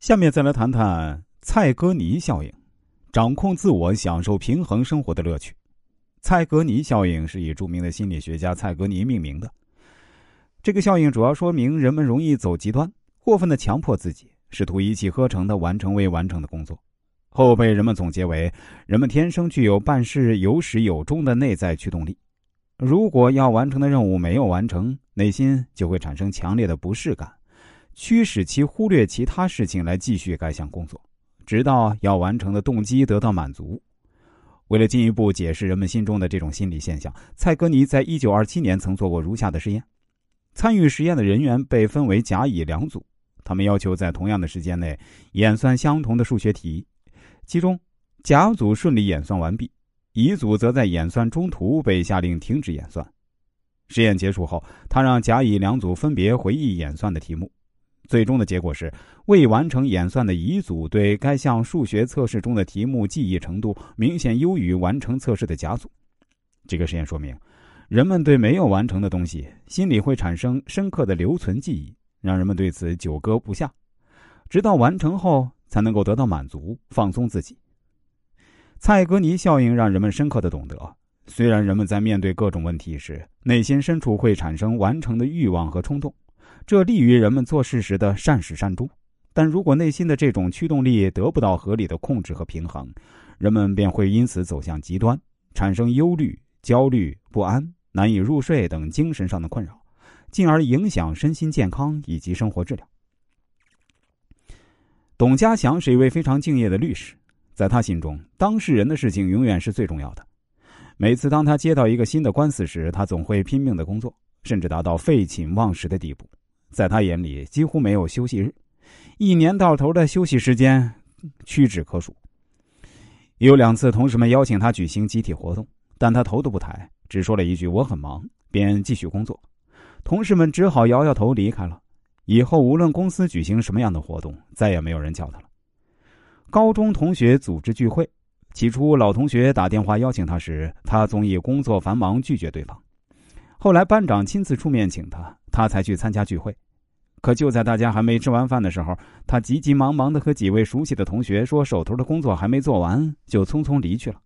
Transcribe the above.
下面再来谈谈蔡格尼效应，掌控自我，享受平衡生活的乐趣。蔡格尼效应是以著名的心理学家蔡格尼命名的。这个效应主要说明人们容易走极端，过分的强迫自己，试图一气呵成的完成未完成的工作。后被人们总结为：人们天生具有办事有始有终的内在驱动力。如果要完成的任务没有完成，内心就会产生强烈的不适感，驱使其忽略其他事情来继续该项工作，直到要完成的动机得到满足。为了进一步解释人们心中的这种心理现象，蔡格尼在一九二七年曾做过如下的实验：参与实验的人员被分为甲、乙两组，他们要求在同样的时间内演算相同的数学题。其中，甲组顺利演算完毕，乙组则在演算中途被下令停止演算。实验结束后，他让甲、乙两组分别回忆演算的题目。最终的结果是，未完成演算的乙组对该项数学测试中的题目记忆程度明显优于完成测试的甲组。这个实验说明，人们对没有完成的东西心里会产生深刻的留存记忆，让人们对此久搁不下，直到完成后才能够得到满足，放松自己。蔡格尼效应让人们深刻的懂得，虽然人们在面对各种问题时，内心深处会产生完成的欲望和冲动。这利于人们做事时的善始善终，但如果内心的这种驱动力得不到合理的控制和平衡，人们便会因此走向极端，产生忧虑、焦虑、不安、难以入睡等精神上的困扰，进而影响身心健康以及生活质量。董家祥是一位非常敬业的律师，在他心中，当事人的事情永远是最重要的。每次当他接到一个新的官司时，他总会拼命的工作，甚至达到废寝忘食的地步。在他眼里，几乎没有休息日，一年到头的休息时间屈指可数。有两次，同事们邀请他举行集体活动，但他头都不抬，只说了一句“我很忙”，便继续工作。同事们只好摇摇头离开了。以后无论公司举行什么样的活动，再也没有人叫他了。高中同学组织聚会，起初老同学打电话邀请他时，他总以工作繁忙拒绝对方。后来班长亲自出面请他。他才去参加聚会，可就在大家还没吃完饭的时候，他急急忙忙的和几位熟悉的同学说手头的工作还没做完，就匆匆离去了。